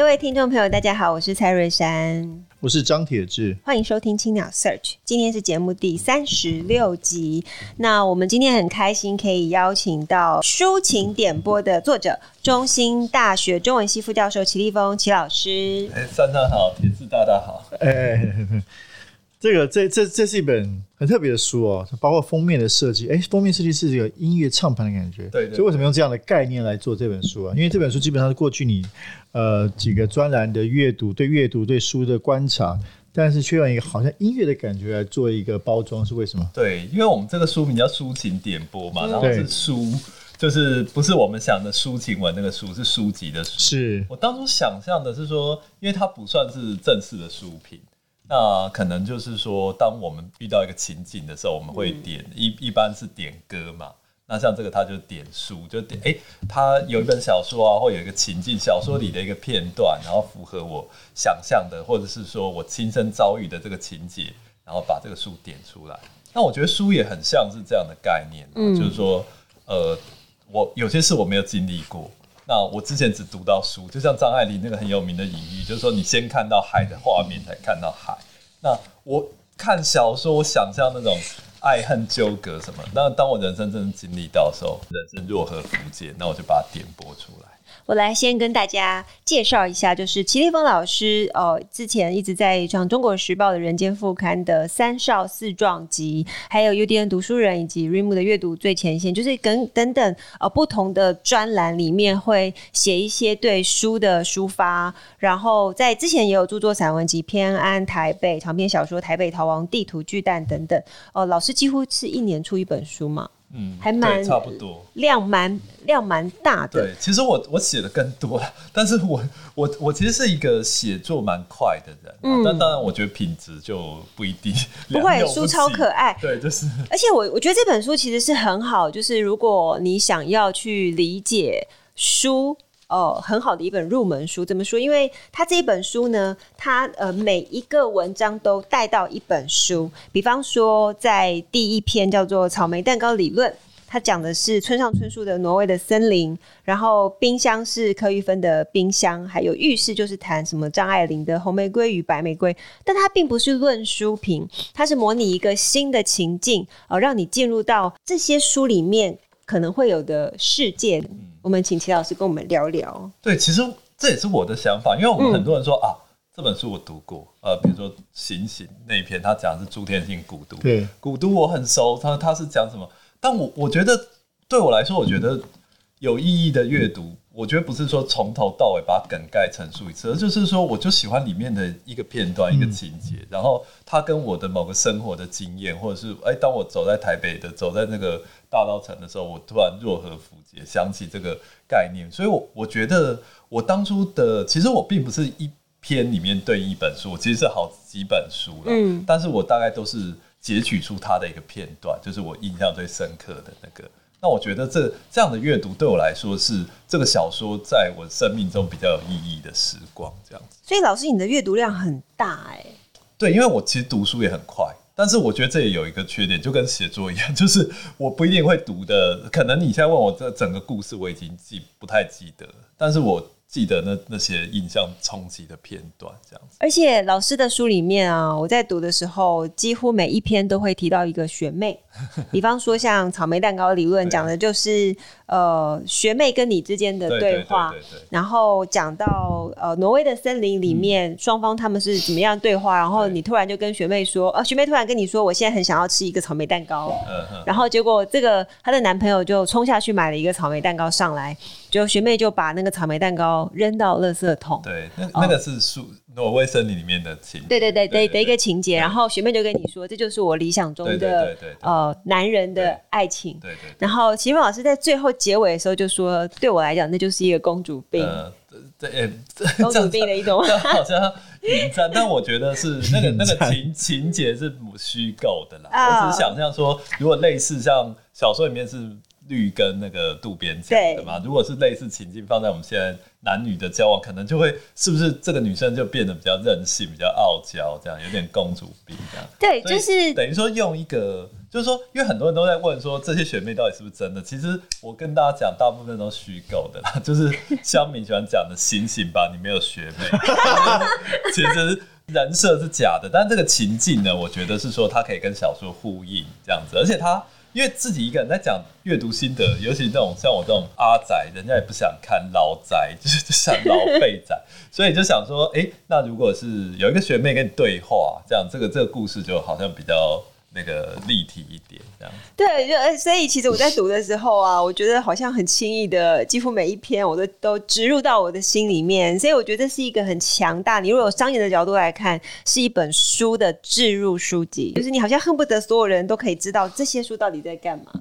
各位听众朋友，大家好，我是蔡瑞山，我是张铁志，欢迎收听青鸟 Search。今天是节目第三十六集。那我们今天很开心可以邀请到抒情点播的作者，中兴大学中文系副教授齐立峰齐老师。哎，珊珊好，铁志大大好。哎。这个这这这是一本很特别的书哦，包括封面的设计，哎，封面设计是这个音乐唱盘的感觉，对，对。所以为什么用这样的概念来做这本书啊？因为这本书基本上是过去你呃几个专栏的阅读，对阅读对书的观察，但是却用一个好像音乐的感觉来做一个包装，是为什么？对，因为我们这个书名叫抒情点播嘛，然后是书，就是不是我们想的抒情文那个书，是书籍的书。是我当初想象的是说，因为它不算是正式的书评。那可能就是说，当我们遇到一个情景的时候，我们会点一一般是点歌嘛。那像这个，他就点书，就点哎，他有一本小说啊，或有一个情境，小说里的一个片段，然后符合我想象的，或者是说我亲身遭遇的这个情节，然后把这个书点出来。那我觉得书也很像是这样的概念，就是说，呃，我有些事我没有经历过。那我之前只读到书，就像张爱玲那个很有名的隐喻，就是说你先看到海的画面，才看到海。那我看小说，我想象那种爱恨纠葛什么。那当我人生真正经历到的时候，人生若合符节，那我就把它点播出来。我来先跟大家介绍一下，就是齐立峰老师哦，之前一直在上《中国时报》的《人间副刊》的《三少四壮集》，还有 UDN 读书人以及 r i m 的阅读最前线，就是跟等等呃不同的专栏里面会写一些对书的抒发，然后在之前也有著作散文集《偏安台北》、长篇小说《台北逃亡地图巨蛋》等等。哦、老师几乎是一年出一本书嘛。嗯，还蛮差不多，量蛮量蛮大的。对，其实我我写的更多了，但是我 我我其实是一个写作蛮快的人，嗯，但当然我觉得品质就不一定。不会，书超可爱，对，就是。而且我我觉得这本书其实是很好，就是如果你想要去理解书。哦，很好的一本入门书，怎么说？因为它这一本书呢，它呃每一个文章都带到一本书。比方说，在第一篇叫做《草莓蛋糕理论》，它讲的是村上春树的《挪威的森林》，然后冰箱是柯玉芬的《冰箱》，还有浴室就是谈什么张爱玲的《红玫瑰与白玫瑰》。但它并不是论书评，它是模拟一个新的情境，哦、让你进入到这些书里面可能会有的世界。我们请齐老师跟我们聊聊。对，其实这也是我的想法，因为我们很多人说、嗯、啊，这本书我读过，呃，比如说《醒醒》那一篇，他讲的是朱天心古都，对，古都我很熟，他他是讲什么？但我我觉得对我来说，我觉得有意义的阅读，我觉得不是说从头到尾把它梗概陈述一次，而就是说，我就喜欢里面的一个片段、一个情节，嗯、然后它跟我的某个生活的经验，或者是哎，当我走在台北的，走在那个。大稻城的时候，我突然若何符节，想起这个概念，所以我我觉得我当初的其实我并不是一篇里面对一本书，我其实是好几本书了，嗯，但是我大概都是截取出它的一个片段，就是我印象最深刻的那个。那我觉得这这样的阅读对我来说是这个小说在我生命中比较有意义的时光，这样子。所以老师，你的阅读量很大哎、欸。对，因为我其实读书也很快。但是我觉得这也有一个缺点，就跟写作一样，就是我不一定会读的。可能你现在问我这整个故事，我已经记不太记得，但是我。记得那那些印象冲击的片段，这样子。而且老师的书里面啊，我在读的时候，几乎每一篇都会提到一个学妹。比方说，像草莓蛋糕理论讲的就是呃学妹跟你之间的对话，然后讲到呃挪威的森林里面双、嗯、方他们是怎么样对话，然后你突然就跟学妹说，呃学妹突然跟你说，我现在很想要吃一个草莓蛋糕，嗯、然后结果这个她的男朋友就冲下去买了一个草莓蛋糕上来，就学妹就把那个草莓蛋糕。扔到垃圾桶。对，那那个是树《挪挪威森林里面的情，对对对对的一个情节。然后学妹就跟你说，这就是我理想中的呃男人的爱情。对对。然后奇芬老师在最后结尾的时候就说，对我来讲，那就是一个公主病。对，公主病的一种，好像引战，但我觉得是 那个那个情情节是虚构的啦。我只是想象说，如果类似像小说里面是绿跟那个渡边讲的嘛，如果是类似情境放在我们现在男女的交往，可能就会是不是这个女生就变得比较任性、比较傲娇，这样有点公主病这样。对，就是等于说用一个。就是说，因为很多人都在问说，这些学妹到底是不是真的？其实我跟大家讲，大部分都是虚构的啦。就是乡民喜欢讲的“醒醒吧，你没有学妹”，其实人设是假的。但这个情境呢，我觉得是说它可以跟小说呼应这样子。而且他因为自己一个人在讲阅读心得，尤其这种像我这种阿宅，人家也不想看老宅，就是就想老废宅，所以就想说，哎、那如果是有一个学妹跟你对话，这样这个这个故事就好像比较。那个立体一点，这样。对，就所以其实我在读的时候啊，我觉得好像很轻易的，几乎每一篇我都都植入到我的心里面。所以我觉得这是一个很强大。你如果有商业的角度来看，是一本书的置入书籍，就是你好像恨不得所有人都可以知道这些书到底在干嘛。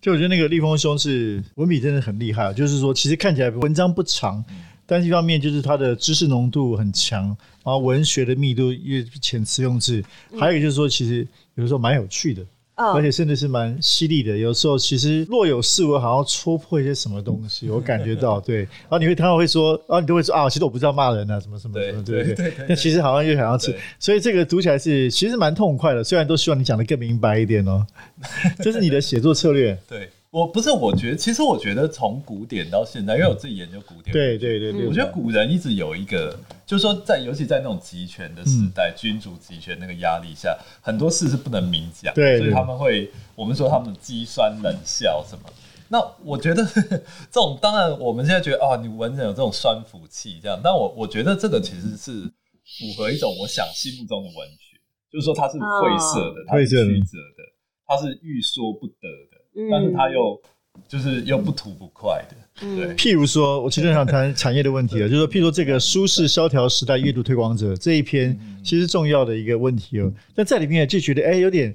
就我觉得那个立峰兄是文笔真的很厉害，就是说其实看起来文章不长。嗯但是一方面就是它的知识浓度很强，然后文学的密度又遣词用字，还有一个就是说，其实有的时候蛮有趣的，嗯、而且甚至是蛮犀利的。有时候其实若有似无，好像戳破一些什么东西，我感觉到对。然后你会，他会说，然后你都会说啊，其实我不知道骂人啊，什么什么什么，对对对。但其实好像又想要吃，所以这个读起来是其实蛮痛快的。虽然都希望你讲的更明白一点哦，这是你的写作策略。对。我不是，我觉得其实我觉得从古典到现在，因为我自己研究古典，对对对对，我觉得古人一直有一个，就是说在尤其在那种集权的时代，嗯、君主集权那个压力下，很多事是不能明讲，对，所以他们会我们说他们机酸冷笑什么。那我觉得 这种当然我们现在觉得啊，你文人有这种酸腐气这样，但我我觉得这个其实是符合一种我想心目中的文学，就是说它是晦涩的，它是曲折的，它是欲说不得的。但是他又就是又不吐不快的，嗯、对。譬如说，我其实想谈产业的问题了，就是说，譬如说这个舒适萧条时代阅读推广者这一篇，其实重要的一个问题哦。但在里面就觉得，哎、欸，有点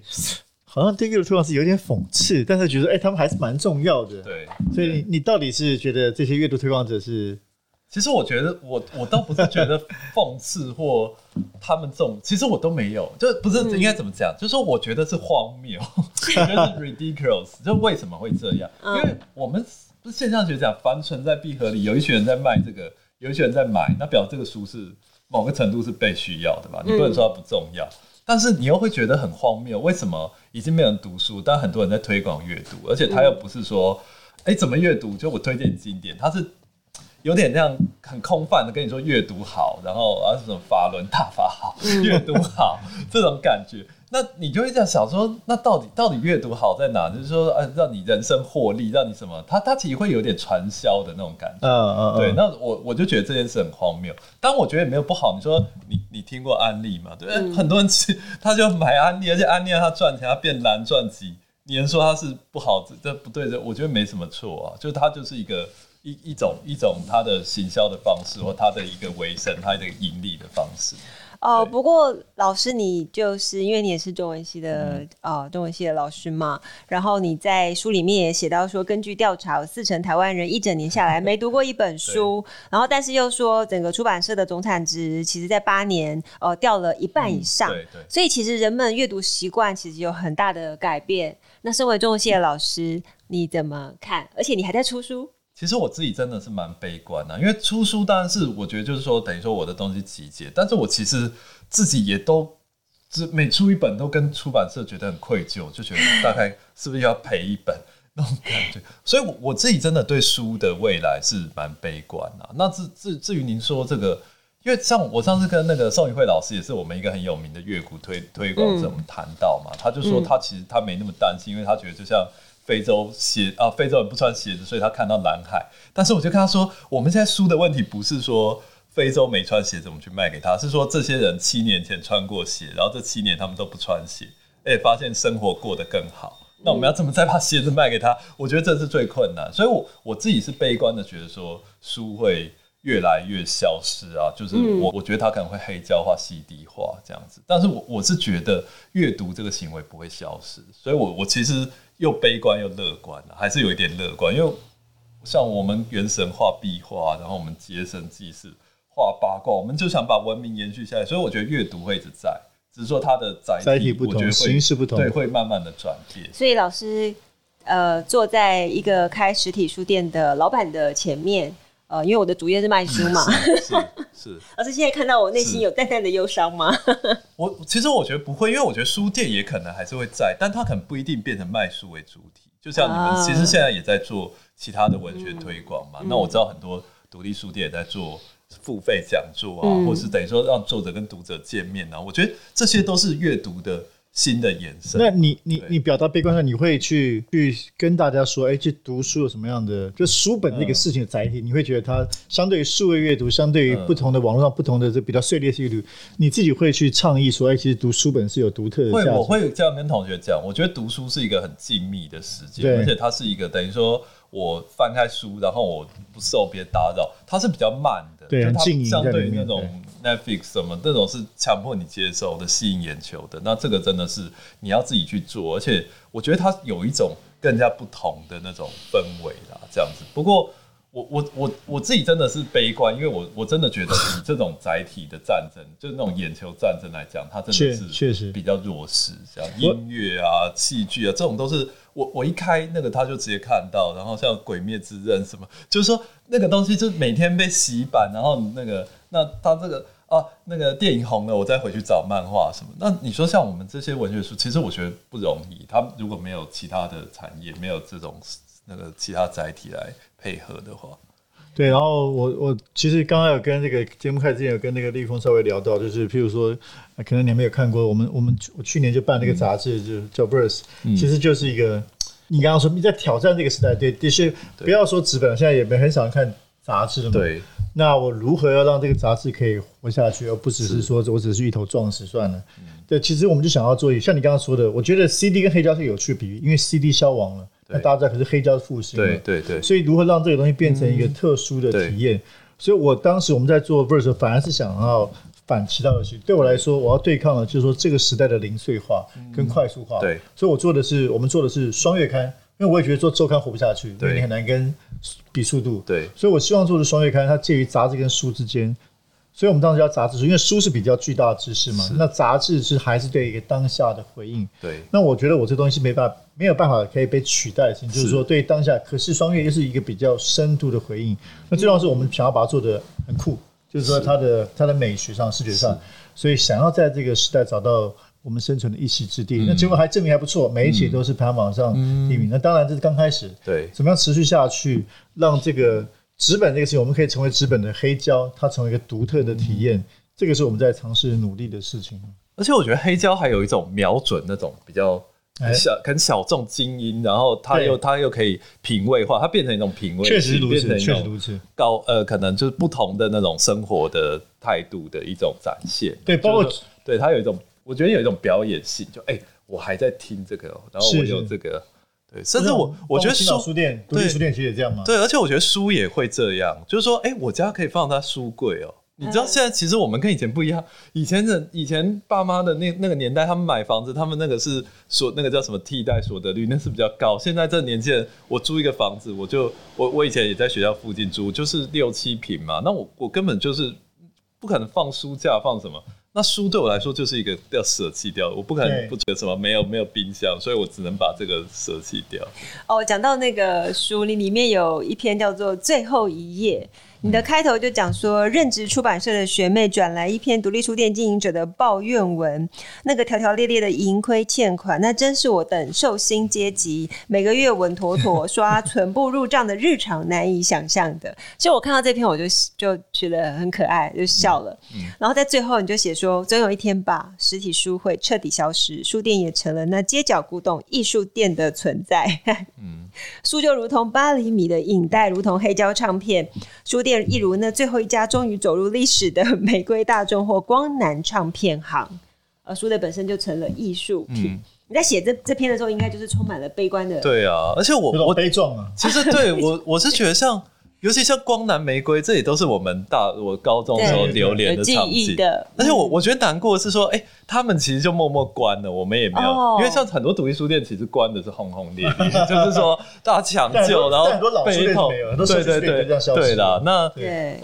好像对阅读推广是有点讽刺，但是觉得，哎、欸，他们还是蛮重要的。对。所以你你到底是觉得这些阅读推广者是？其实我觉得我我倒不是觉得 讽刺或他们这种，其实我都没有，就不是应该怎么讲，嗯、就是说我觉得是荒谬，我觉得是 ridiculous，就为什么会这样？因为我们不是现象学讲，凡存在必合理，有一群人在卖这个，有一群人在买，那表示这个书是某个程度是被需要的吧？你不能说它不重要，嗯、但是你又会觉得很荒谬，为什么已经没有人读书，但很多人在推广阅读，而且他又不是说，哎、欸，怎么阅读？就我推荐经典，他是。有点这样很空泛的跟你说阅读好，然后啊什么法轮大法好，阅读好这种感觉，那你就会这样想说，那到底到底阅读好在哪？就是说，啊，让你人生获利，让你什么？他他其实会有点传销的那种感觉。嗯嗯，对。那我我就觉得这件事很荒谬，但我觉得也没有不好。你说你你听过安利吗？对，嗯、很多人去他就买安利，而且安利让他赚钱，他变蓝钻级，你能说他是不好？这不对的，我觉得没什么错啊，就他就是一个。一一种一种他的行销的方式，或他的一个维生，他的盈利的方式。哦，不过老师，你就是因为你也是中文系的啊、嗯呃，中文系的老师嘛。然后你在书里面也写到说，根据调查，有四成台湾人一整年下来没读过一本书。然后，但是又说整个出版社的总产值，其实在八年呃掉了一半以上。嗯、对对。所以其实人们阅读习惯其实有很大的改变。那身为中文系的老师，你怎么看？而且你还在出书。其实我自己真的是蛮悲观的，因为出书当然是我觉得就是说等于说我的东西集结，但是我其实自己也都只每出一本都跟出版社觉得很愧疚，就觉得 大概是不是要赔一本那种感觉，所以我我自己真的对书的未来是蛮悲观的。那至至至于您说这个，因为像我上次跟那个宋宇慧老师也是我们一个很有名的乐谷推推广者，我们谈到嘛，他就说他其实他没那么担心，因为他觉得就像。非洲鞋啊，非洲人不穿鞋子，所以他看到蓝海。但是我就跟他说，我们现在输的问题不是说非洲没穿鞋子，我们去卖给他，是说这些人七年前穿过鞋，然后这七年他们都不穿鞋，哎，发现生活过得更好。那我们要怎么再把鞋子卖给他？我觉得这是最困难。所以我，我我自己是悲观的，觉得说书会越来越消失啊。就是我我觉得它可能会黑胶化、CD 化这样子，但是我我是觉得阅读这个行为不会消失，所以我我其实又悲观又乐观，还是有一点乐观，因为像我们原神画壁画，然后我们结神记事画八卦，我们就想把文明延续下来，所以我觉得阅读会一直在。只是说它的载体，载体不同，形式不同，对，会慢慢的转变。所以老师，呃，坐在一个开实体书店的老板的前面，呃，因为我的主业是卖书嘛，是是。是 老师现在看到我内心有淡淡的忧伤吗？我其实我觉得不会，因为我觉得书店也可能还是会在，但它可能不一定变成卖书为主体。就像你们其实现在也在做其他的文学推广嘛，嗯、那我知道很多独立书店也在做。付费讲座啊，或是等于说让作者跟读者见面啊，我觉得这些都是阅读的新的延伸。那你你你表达悲观的，你会去去跟大家说，哎、欸，去读书有什么样的？就书本这个事情的载体，你会觉得它相对于数位阅读，相对于不同的网络上不同的这比较碎裂性阅读，你自己会去倡议说，哎，其实读书本是有独特的。会，我会这样跟同学讲，我觉得读书是一个很静谧的时间，而且它是一个等于说。我翻开书，然后我不受别人打扰，它是比较慢的，对，它相对于那种 Netflix 什么，这种是强迫你接受的、吸引眼球的。那这个真的是你要自己去做，而且我觉得它有一种更加不同的那种氛围啦，这样子。不过。我我我我自己真的是悲观，因为我我真的觉得以这种载体的战争，就是那种眼球战争来讲，它真的是确实比较弱势。像音乐啊、戏剧啊，这种都是我我一开那个他就直接看到，然后像《鬼灭之刃》什么，就是说那个东西就每天被洗版，然后那个那他这个啊那个电影红了，我再回去找漫画什么。那你说像我们这些文学书，其实我觉得不容易。他如果没有其他的产业，没有这种那个其他载体来。配合的话，对，然后我我其实刚刚有跟这个节目开始之前有跟那个立峰稍微聊到，就是譬如说，可能你们有看过，我们我们我去年就办那个杂志，嗯、就叫 Verse，、嗯、其实就是一个你刚刚说你在挑战这个时代，对，的确不要说纸本，现在也没很少人看杂志了嘛。对，那我如何要让这个杂志可以活下去，而不只是说我只是一头撞死算了？嗯、对，其实我们就想要做一，像你刚刚说的，我觉得 CD 跟黑胶是有趣的比喻，因为 CD 消亡了。那大家知道，可是黑胶是复兴，对对对，所以如何让这个东西变成一个特殊的体验？所以我当时我们在做 Verse，反而是想要反其道而行。对我来说，我要对抗的就是说这个时代的零碎化跟快速化。对，所以我做的是，我们做的是双月刊，因为我也觉得做周刊活不下去，对，你很难跟比速度。对，所以我希望做的双月刊，它介于杂志跟书之间。所以我们当时叫杂志书，因为书是比较巨大的知识嘛，那杂志是还是对一个当下的回应。对，那我觉得我这东西没办法，没有办法可以被取代性，就是说对当下。可是双月又是一个比较深度的回应。那最重要是我们想要把它做的很酷，就是说它的它的美学上、视觉上，所以想要在这个时代找到我们生存的一席之地。那结果还证明还不错，每一期都是排行榜上第一名。那当然这是刚开始，对，怎么样持续下去，让这个。纸本这个事情，我们可以成为纸本的黑胶，它成为一个独特的体验，嗯、这个是我们在尝试努力的事情。而且我觉得黑胶还有一种瞄准那种比较小、欸、很小众精英，然后它又它又可以品味化，它变成一种品味，确实如此，确实如此。高呃，可能就是不同的那种生活的态度的一种展现。对，包括对它有一种，我觉得有一种表演性，就哎、欸，我还在听这个，然后我有这个。对，甚至我我觉得书书店、独立书店其实也这样吗。对，而且我觉得书也会这样，就是说，哎，我家可以放在书柜哦。你知道现在其实我们跟以前不一样，以前的以前爸妈的那那个年代，他们买房子，他们那个是所那个叫什么替代所得率，那是比较高。现在这年纪人，我租一个房子，我就我我以前也在学校附近租，就是六七平嘛，那我我根本就是不可能放书架，放什么。那书对我来说就是一个要舍弃掉，我不可能不觉得什么没有没有冰箱，所以我只能把这个舍弃掉。哦，讲到那个书你，里面有一篇叫做《最后一页》。你的开头就讲说，任职出版社的学妹转来一篇独立书店经营者的抱怨文，那个条条列列的盈亏欠款，那真是我等受薪阶级每个月稳妥妥刷存簿入账的日常难以想象的。其实我看到这篇，我就就觉得很可爱，就笑了。然后在最后，你就写说，总有一天吧，实体书会彻底消失，书店也成了那街角古董艺术店的存在。嗯，书就如同八厘米的影带，如同黑胶唱片，书。店一如那最后一家终于走入历史的玫瑰大众或光南唱片行，呃书的本身就成了艺术品。嗯、你在写这这篇的时候，应该就是充满了悲观的。对啊，而且我我悲壮啊。其实对我我是觉得像尤其像《光南玫瑰》，这也都是我们大我高中时候流连的场景的。而且我我觉得难过的是说，哎、欸，他们其实就默默关了，我们也没有，哦、因为像很多独立书店其实关的是轰轰烈烈，就是说大家抢救，然后悲痛，对对对，对啦。那对，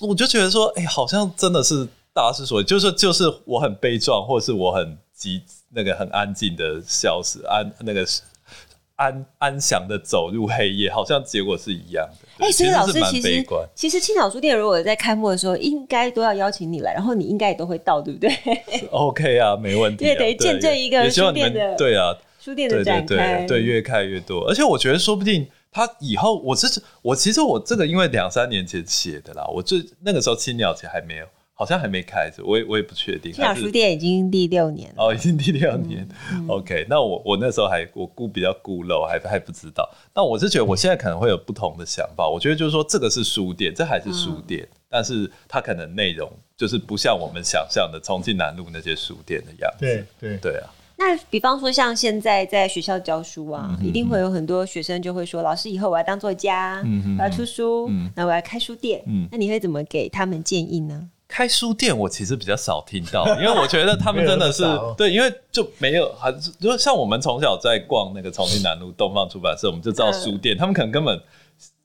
我就觉得说，哎、欸，好像真的是大势所趋，就是就是我很悲壮，或者是我很急，那个很安静的消失，安那个。安安详的走入黑夜，好像结果是一样的。哎、欸，所以老师其实其实青岛书店如果在开幕的时候，应该都要邀请你来，然后你应该也都会到，对不对？OK 啊，没问题、啊。因为等于见证一个书店的对啊，书店的展开，对，对，对，对，越开越多。而且我觉得说不定他以后，我这是我其实我这个因为两三年前写的啦，我最那个时候青鸟其实还没有。好像还没开着，我也我也不确定。青岛书店已经第六年了。哦，已经第六年。嗯、OK，那我我那时候还我估比较孤陋，还还不知道。但我是觉得我现在可能会有不同的想法。我觉得就是说，这个是书店，这还是书店，嗯、但是它可能内容就是不像我们想象的重庆南路那些书店的样子。对对对啊。那比方说，像现在在学校教书啊，一定会有很多学生就会说：“老师，以后我要当作家，嗯、我要出书，嗯、那我要开书店。嗯”那你会怎么给他们建议呢？开书店我其实比较少听到，因为我觉得他们 真的是对，因为就没有，还是就像我们从小在逛那个重庆南路东方出版社，我们就知道书店，他们可能根本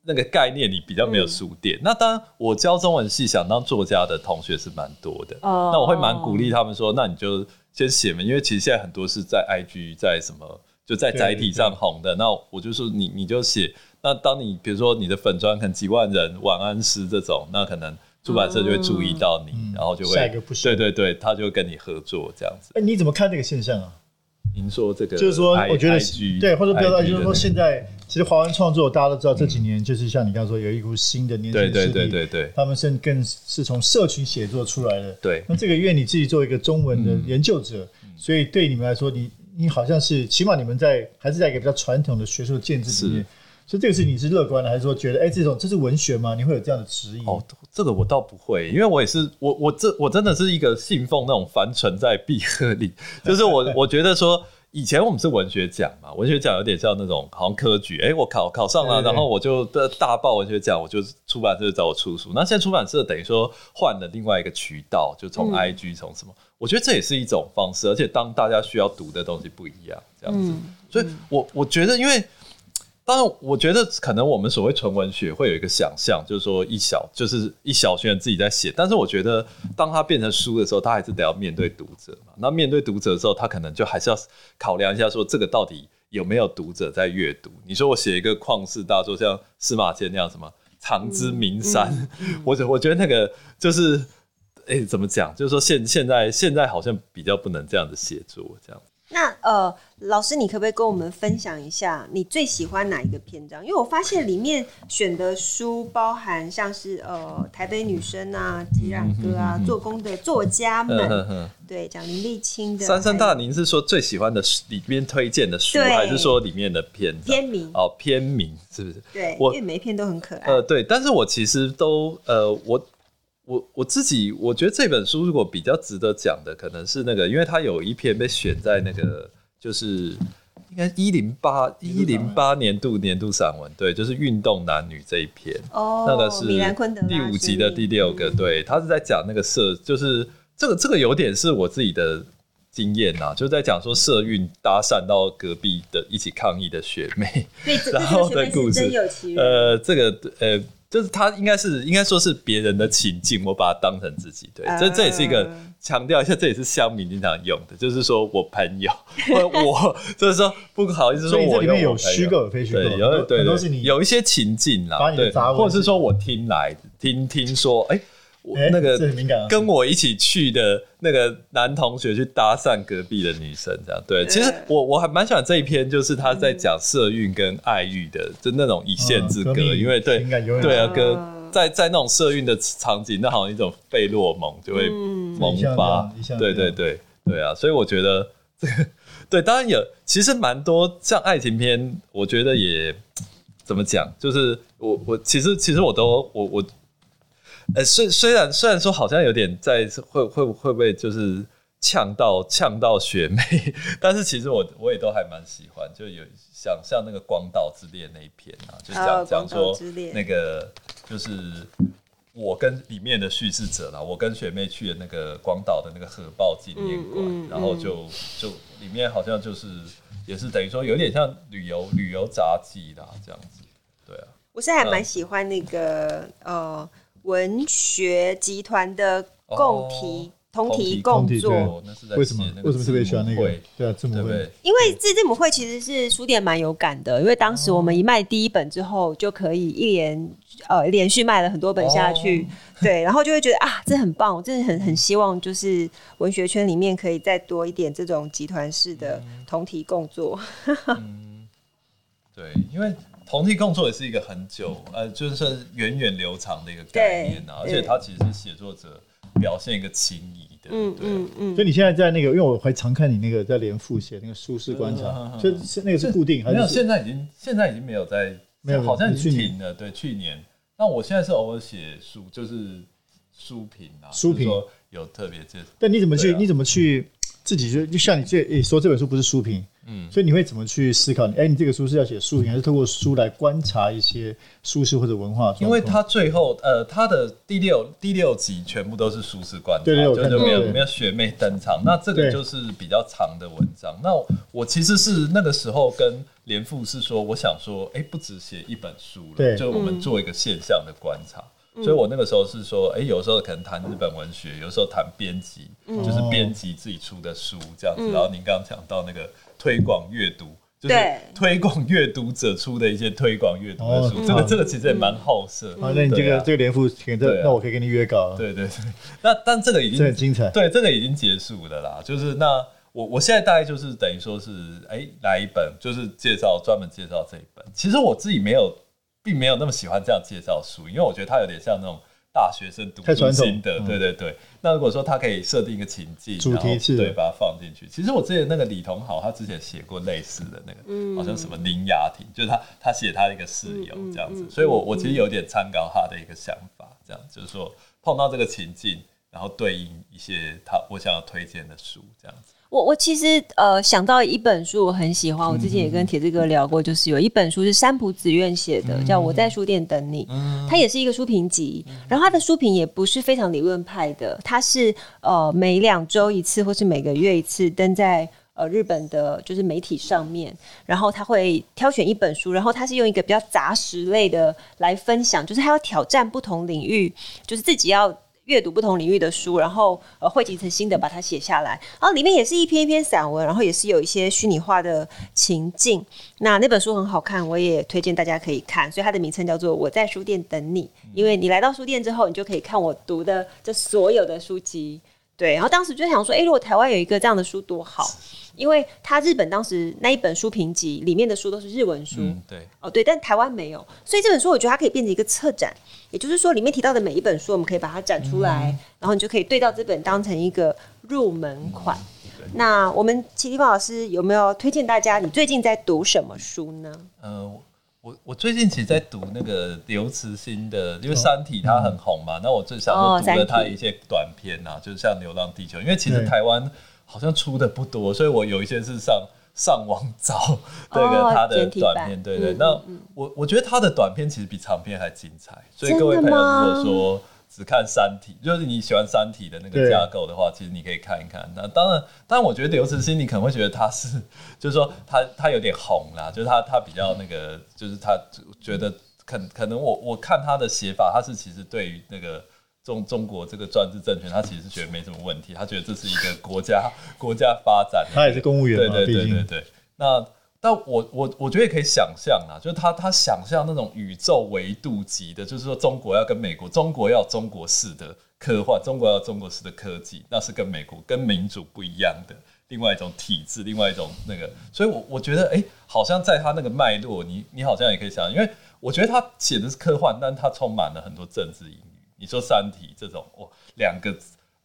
那个概念里比较没有书店。那当然，我教中文系想当作家的同学是蛮多的，那我会蛮鼓励他们说，那你就先写嘛，因为其实现在很多是在 IG 在什么就在载体上红的，那我就说你你就写，那当你比如说你的粉砖可能几万人晚安诗这种，那可能。出版社就会注意到你，嗯、然后就会下一个不对对对，他就会跟你合作这样子。哎、欸，你怎么看这个现象啊？您说这个就是说，我觉得 IG, 对，或者不要说，就是说现在其实华文创作大家都知道，这几年就是像你刚刚说，有一股新的年轻势力，对对对对，他们甚至更是从社群写作出来的。对，那这个因为你自己作为一个中文的研究者，嗯、所以对你们来说，你你好像是起码你们在还是在一个比较传统的学术的建制里面。所以这个事情你是乐观的，还是说觉得哎、欸，这种这是文学吗？你会有这样的迟疑？哦，这个我倒不会，因为我也是我我这我真的是一个信奉那种凡存在必合理，就是我我觉得说以前我们是文学奖嘛，文学奖有点像那种好像科举，哎、欸，我考考上了，然后我就的大报文学奖，我就出版社就找我出书。那现在出版社等于说换了另外一个渠道，就从 IG 从什么，嗯、我觉得这也是一种方式，而且当大家需要读的东西不一样，这样子，嗯、所以我我觉得因为。当然，我觉得可能我们所谓纯文学会有一个想象，就是说一小就是一小群人自己在写。但是我觉得，当他变成书的时候，他还是得要面对读者嘛。那面对读者的时候，他可能就还是要考量一下，说这个到底有没有读者在阅读。你说我写一个旷世大作，像司马迁那样什么长之名山，嗯嗯、我我觉得那个就是，哎、欸，怎么讲？就是说现现在现在好像比较不能这样子写作，这样。那呃，老师，你可不可以跟我们分享一下你最喜欢哪一个篇章？因为我发现里面选的书包含像是呃台北女生啊、吉壤哥啊、做工的作家们，对，讲林立清的。三三大，您是说最喜欢的里面推荐的书，对还是说里面的篇篇名？哦，篇名是不是？对，我因为每一篇都很可爱。呃，对，但是我其实都呃我。我我自己我觉得这本书如果比较值得讲的，可能是那个，因为它有一篇被选在那个，就是应该一零八一零八年度年度散文，对，就是运动男女这一篇，哦，那个是第五集的第六个，对，他是在讲那个社，就是这个这个有点是我自己的经验呐，就是在讲说社运搭讪到隔壁的一起抗议的学妹，然后的故事，呃，这个呃。就是他应该是应该说是别人的情境，我把它当成自己。对，这这也是一个强调一下，这也是乡民经常用的，就是说我朋友，我就是说不好意思说，我里面有虚构有非虚构，对，有对都是你有一些情境啦，对，或者是说我听来听听说，哎。我那个跟我一起去的那个男同学去搭讪隔壁的女生，这样对。其实我我还蛮喜欢这一篇，就是他在讲色运跟爱欲的，就那种一线之隔。因为对对啊，跟在在那种色运的场景，那好像一种费洛蒙就会萌发。对对对对啊，所以我觉得这个对，当然有，其实蛮多像爱情片，我觉得也怎么讲，就是我我其实其实我都我我。呃，虽虽然虽然说好像有点在会会会不会就是呛到呛到学妹，但是其实我我也都还蛮喜欢，就有想像那个《光道之恋》那一篇啊，就讲讲说那个就是我跟里面的叙事者啦，我跟学妹去的那个广岛的那个核爆纪念馆，嗯嗯、然后就就里面好像就是也是等于说有点像旅游旅游杂记啦这样子，对啊。我是还蛮喜欢那个、嗯、呃文学集团的共题。哦同题共作，为什么？为什么特别喜欢那个？对啊，字母会。因为这字母会其实是书店蛮有感的，因为当时我们一卖第一本之后，就可以一连呃连续卖了很多本下去，对，然后就会觉得啊，这很棒，我真的很很希望就是文学圈里面可以再多一点这种集团式的同题共作。嗯，对，因为同题共作也是一个很久呃，就是源远流长的一个概念啊，而且它其实是写作者。表现一个情谊的，嗯嗯嗯。所以你现在在那个，因为我还常看你那个在连复写那个书适观察，所以那个是固定还是？没有，现在已经现在已经没有在，没有，好像已经停了。对，去年。那我现在是偶尔写书，就是书评啊，书评有特别介绍。但你怎么去？你怎么去自己就就像你这诶说这本书不是书评？嗯，所以你会怎么去思考？哎、欸，你这个书是要写书评，还是透过书来观察一些舒适或者文化？因为他最后，呃，他的第六第六集全部都是舒适观察，对对，对，就没有没有学妹登场。那这个就是比较长的文章。那我其实是那个时候跟连富是说，我想说，哎、欸，不只写一本书了，对，就我们做一个现象的观察。嗯、所以我那个时候是说，哎、欸，有时候可能谈日本文学，有时候谈编辑，嗯、就是编辑自己出的书这样子。嗯、然后您刚刚讲到那个。推广阅读，就是推广阅读者出的一些推广阅读的书，这个这个其实也蛮好色。啊，那你这个这个连副，那我可以跟你约稿。对对对，那但这个已经很精彩。对，这个已经结束了啦。就是那我我现在大概就是等于说是，哎，来一本就是介绍专门介绍这一本。其实我自己没有，并没有那么喜欢这样介绍书，因为我觉得它有点像那种。大学生读书心得，对对对。那如果说他可以设定一个情境，主题是，对，把它放进去。其实我之前那个李同好，他之前写过类似的那个，嗯好像什么林雅婷，就是他他写他的一个室友这样子。所以我我其实有点参考他的一个想法，这样就是说碰到这个情境，然后对应一些他我想要推荐的书这样子。我我其实呃想到一本书，我很喜欢。我之前也跟铁子哥聊过，就是有一本书是山浦子苑写的，叫《我在书店等你》。它也是一个书评集，然后它的书评也不是非常理论派的，它是呃每两周一次或是每个月一次登在呃日本的就是媒体上面，然后他会挑选一本书，然后他是用一个比较杂食类的来分享，就是他要挑战不同领域，就是自己要。阅读不同领域的书，然后呃汇集成新的，把它写下来。然后里面也是一篇一篇散文，然后也是有一些虚拟化的情境。那那本书很好看，我也推荐大家可以看。所以它的名称叫做《我在书店等你》，因为你来到书店之后，你就可以看我读的这所有的书籍。对，然后当时就想说，诶，如果台湾有一个这样的书多好。因为他日本当时那一本书评集里面的书都是日文书，嗯、对，哦对，但台湾没有，所以这本书我觉得它可以变成一个策展，也就是说里面提到的每一本书，我们可以把它展出来，嗯、然后你就可以对照这本当成一个入门款。嗯、那我们齐立峰老师有没有推荐大家？你最近在读什么书呢？呃，我我最近其实在读那个刘慈欣的，因为《三体》它很红嘛，哦、那我最想说读了他一些短篇啊，哦、就是像《流浪地球》，因为其实台湾。好像出的不多，所以我有一些是上上网找这个他的短片，对对。那我我觉得他的短片其实比长片还精彩，所以各位朋友如果说只看《三体》，就是你喜欢《三体》的那个架构的话，其实你可以看一看。那当然，当然，我觉得刘慈欣你可能会觉得他是，就是说他他有点红啦，就是他他比较那个，就是他觉得可可能我我看他的写法，他是其实对于那个。中中国这个专制政权，他其实是觉得没什么问题，他觉得这是一个国家国家发展，他也是公务员嘛，对对对对对。那但我我我觉得也可以想象啊，就是他他想象那种宇宙维度级的，就是说中国要跟美国，中国要中国式的科幻，中国要中国式的科技，那是跟美国跟民主不一样的另外一种体制，另外一种那个。所以我，我觉得，哎、好像在他那个脉络，你你好像也可以想，因为我觉得他写的是科幻，但他充满了很多政治隐。你说《三体》这种哦，两个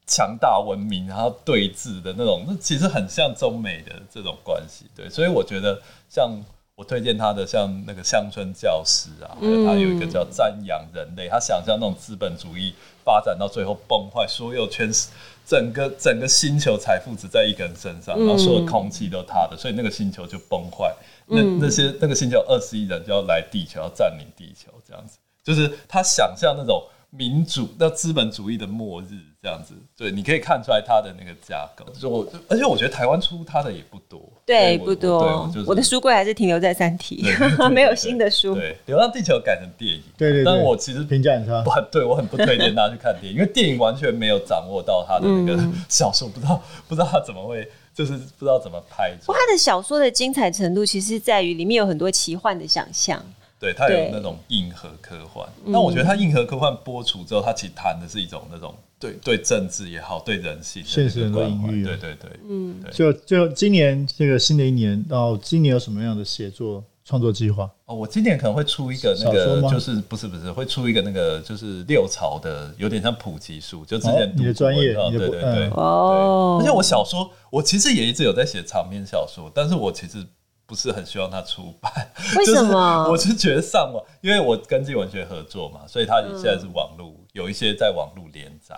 强大文明然后对峙的那种，那其实很像中美的这种关系，对，所以我觉得像我推荐他的像那个乡村教师啊，还有他有一个叫《瞻仰人类》，他想象那种资本主义发展到最后崩坏，所有全是整个整个星球财富只在一个人身上，然后所有空气都他的，所以那个星球就崩坏，那那些那个星球二十亿人就要来地球要占领地球这样子。就是他想象那种民主、那资本主义的末日这样子。对，你可以看出来它的那个架构。就我，而且我觉得台湾出它的也不多，对，不多。我，就是、我的书柜还是停留在《三体》，没有新的书。对，《流浪地球》改成电影，对对，对。但我其实评价很差，我对我很不推荐大家去看电影，因为电影完全没有掌握到它的那个 小说，不知道不知道它怎么会。就是不知道怎么拍出。他的小说的精彩程度，其实在于里面有很多奇幻的想象。对，他有那种硬核科幻。那我觉得他硬核科幻播出之后，他其实谈的是一种那种对对政治也好，对人性现实的隐喻。对对对，嗯。就就今年这个新的一年，到今年有什么样的写作？创作计划哦，我今年可能会出一个那个，就是不是不是会出一个那个，就是六朝的，有点像普及书，就之前你的专业，对对对，对，哦。而且我小说，我其实也一直有在写长篇小说，但是我其实不是很希望它出版。为什么？我是觉得上网，因为我跟镜文学合作嘛，所以它现在是网络、嗯，有一些在网络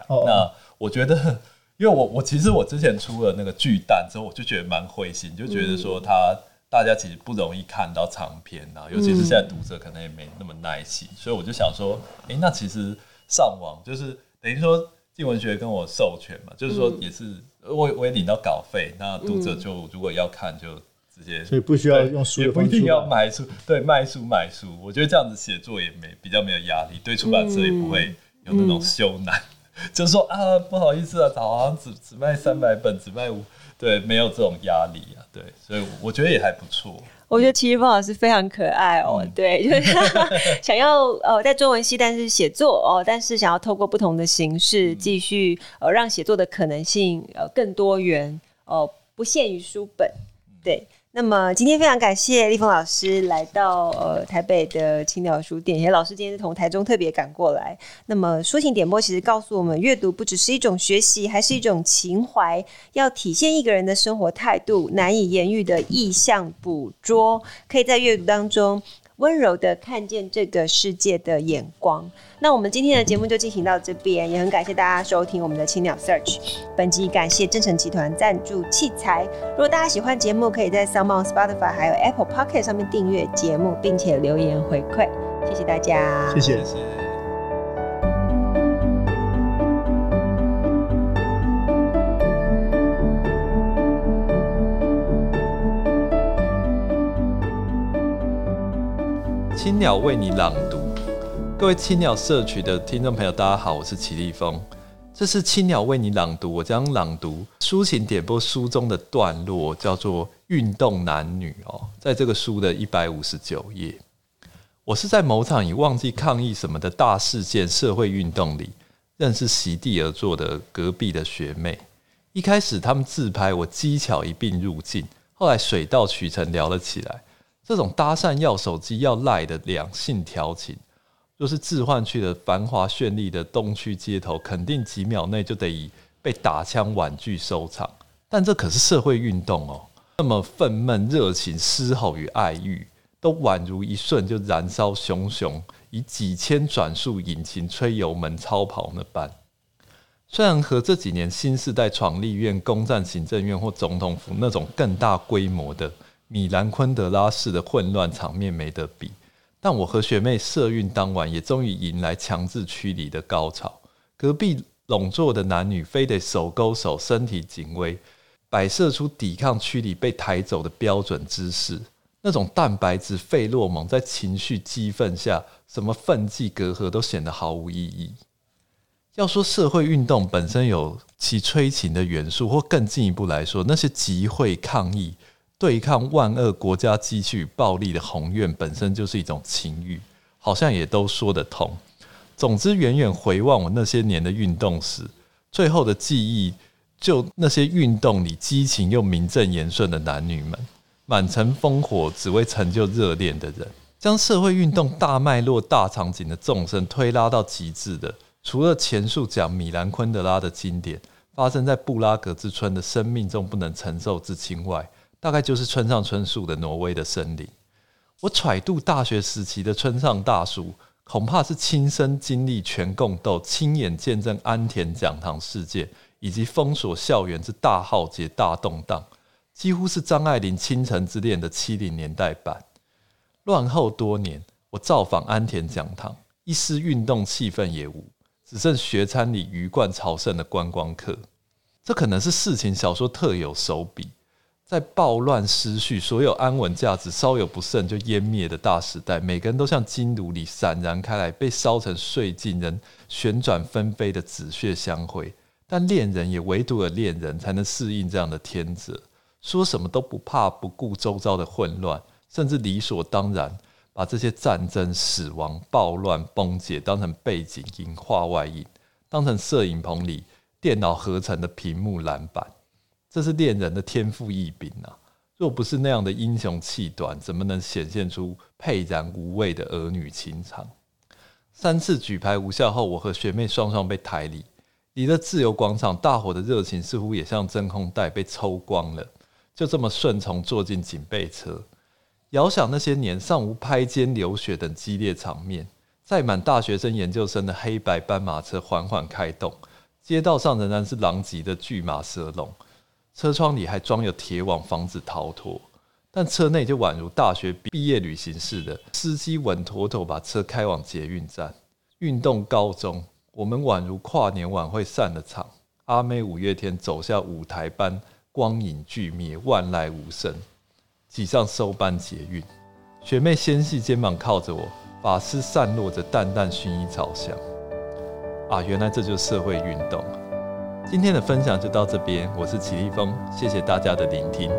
那我觉得，因为我我其实我之前出了那个巨蛋之后，我就觉得蛮灰心，就觉得说他。嗯大家其实不容易看到长篇啊，尤其是现在读者可能也没那么耐心，嗯、所以我就想说，哎、欸，那其实上网就是等于说静文学跟我授权嘛，就是说也是我我也领到稿费，那读者就如果要看就直接，所以不需要用书，也不一定要买书，对，卖书卖书，我觉得这样子写作也没比较没有压力，对出版社也不会有那种羞难，嗯、就是说啊不好意思啊，好像只只卖三百本，只卖五。对，没有这种压力啊，对，所以我觉得也还不错。我觉得其实方老师非常可爱哦，嗯、对，就是 想要呃在中文系，但是写作哦，但是想要透过不同的形式继续呃让写作的可能性呃更多元哦、呃，不限于书本，对。那么今天非常感谢丽峰老师来到呃台北的青鸟书店，也老师今天是从台中特别赶过来。那么书情点播其实告诉我们，阅读不只是一种学习，还是一种情怀，要体现一个人的生活态度，难以言喻的意象捕捉，可以在阅读当中。温柔的看见这个世界的眼光。那我们今天的节目就进行到这边，也很感谢大家收听我们的青鸟 Search。本集感谢正诚集团赞助器材。如果大家喜欢节目，可以在 s o m o n Spotify 还有 Apple Pocket 上面订阅节目，并且留言回馈。谢谢大家，谢谢。青鸟为你朗读，各位青鸟社区的听众朋友，大家好，我是齐立峰。这是青鸟为你朗读，我将朗读书情点播书中的段落，叫做《运动男女》哦，在这个书的一百五十九页。我是在某场已忘记抗议什么的大事件社会运动里，认识席地而坐的隔壁的学妹。一开始他们自拍，我机巧一并入镜，后来水到渠成聊了起来。这种搭讪要手机要赖的两性调情，若是置换去了繁华绚丽的东区街头，肯定几秒内就得以被打枪婉拒收场。但这可是社会运动哦，那么愤懑、热情、嘶吼与爱欲，都宛如一瞬就燃烧熊熊，以几千转速引擎吹油门超跑那般。虽然和这几年新世代闯立院、攻占行政院或总统府那种更大规模的。米兰昆德拉式的混乱场面没得比，但我和学妹社运当晚也终于迎来强制驱离的高潮。隔壁拢坐的男女非得手勾手、身体紧偎，摆设出抵抗驱离被抬走的标准姿势。那种蛋白质费洛蒙在情绪激愤下，什么分际隔阂都显得毫无意义。要说社会运动本身有其催情的元素，或更进一步来说，那些集会抗议。对抗万恶国家机器暴力的宏愿本身就是一种情欲，好像也都说得通。总之，远远回望我那些年的运动史，最后的记忆就那些运动里激情又名正言顺的男女们，满城烽火只为成就热恋的人，将社会运动大脉络、大场景的纵深推拉到极致的，除了前述讲米兰昆德拉的经典发生在布拉格之春的生命中不能承受之轻外。大概就是村上春树的《挪威的森林》。我揣度大学时期的村上大叔，恐怕是亲身经历全共斗，亲眼见证安田讲堂事件以及封锁校园之大浩劫、大动荡，几乎是张爱玲《倾城之恋》的七零年代版。乱后多年，我造访安田讲堂，一丝运动气氛也无，只剩学餐里鱼贯朝圣的观光客。这可能是事情小说特有手笔，在暴乱失序、所有安稳价值稍有不慎就湮灭的大时代，每个人都像金炉里闪燃开来、被烧成碎烬、人旋转纷飞的紫血香灰。但恋人也唯独有恋人才能适应这样的天择，说什么都不怕，不顾周遭的混乱，甚至理所当然把这些战争、死亡、暴乱、崩解当成背景音、画外音，当成摄影棚里。电脑合成的屏幕蓝板，这是恋人的天赋异禀啊！若不是那样的英雄气短，怎么能显现出沛然无畏的儿女情长？三次举牌无效后，我和学妹双双被抬离，离了自由广场，大伙的热情似乎也像真空袋被抽光了。就这么顺从坐进警备车，遥想那些年尚无拍肩流血等激烈场面，载满大学生、研究生的黑白斑马车缓缓开动。街道上仍然是狼藉的巨马蛇龙，车窗里还装有铁网防止逃脱，但车内就宛如大学毕业旅行似的，司机稳妥妥把车开往捷运站。运动告终，我们宛如跨年晚会散了场，阿妹五月天走下舞台般光影俱灭，万籁无声，挤上收班捷运。学妹纤细肩膀靠着我，发丝散落着淡淡薰衣草香。啊，原来这就是社会运动。今天的分享就到这边，我是齐立峰，谢谢大家的聆听。